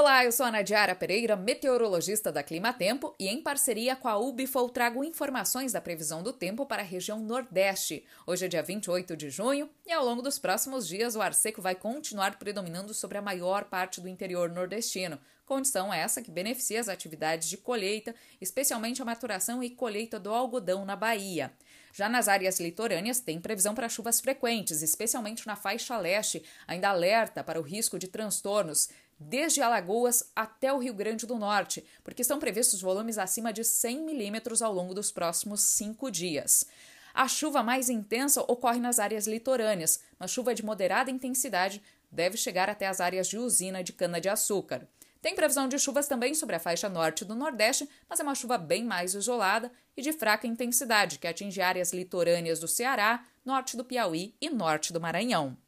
Olá, eu sou a Nadiara Pereira, meteorologista da Clima Tempo, e em parceria com a Ubifol trago informações da previsão do tempo para a região Nordeste. Hoje é dia 28 de junho e ao longo dos próximos dias o ar seco vai continuar predominando sobre a maior parte do interior nordestino. Condição essa que beneficia as atividades de colheita, especialmente a maturação e colheita do algodão na Bahia. Já nas áreas litorâneas, tem previsão para chuvas frequentes, especialmente na faixa leste, ainda alerta para o risco de transtornos desde Alagoas até o Rio Grande do Norte, porque estão previstos volumes acima de 100 milímetros ao longo dos próximos cinco dias. A chuva mais intensa ocorre nas áreas litorâneas, mas chuva de moderada intensidade deve chegar até as áreas de usina de cana-de-açúcar. Tem previsão de chuvas também sobre a faixa norte do Nordeste, mas é uma chuva bem mais isolada e de fraca intensidade, que atinge áreas litorâneas do Ceará, norte do Piauí e norte do Maranhão.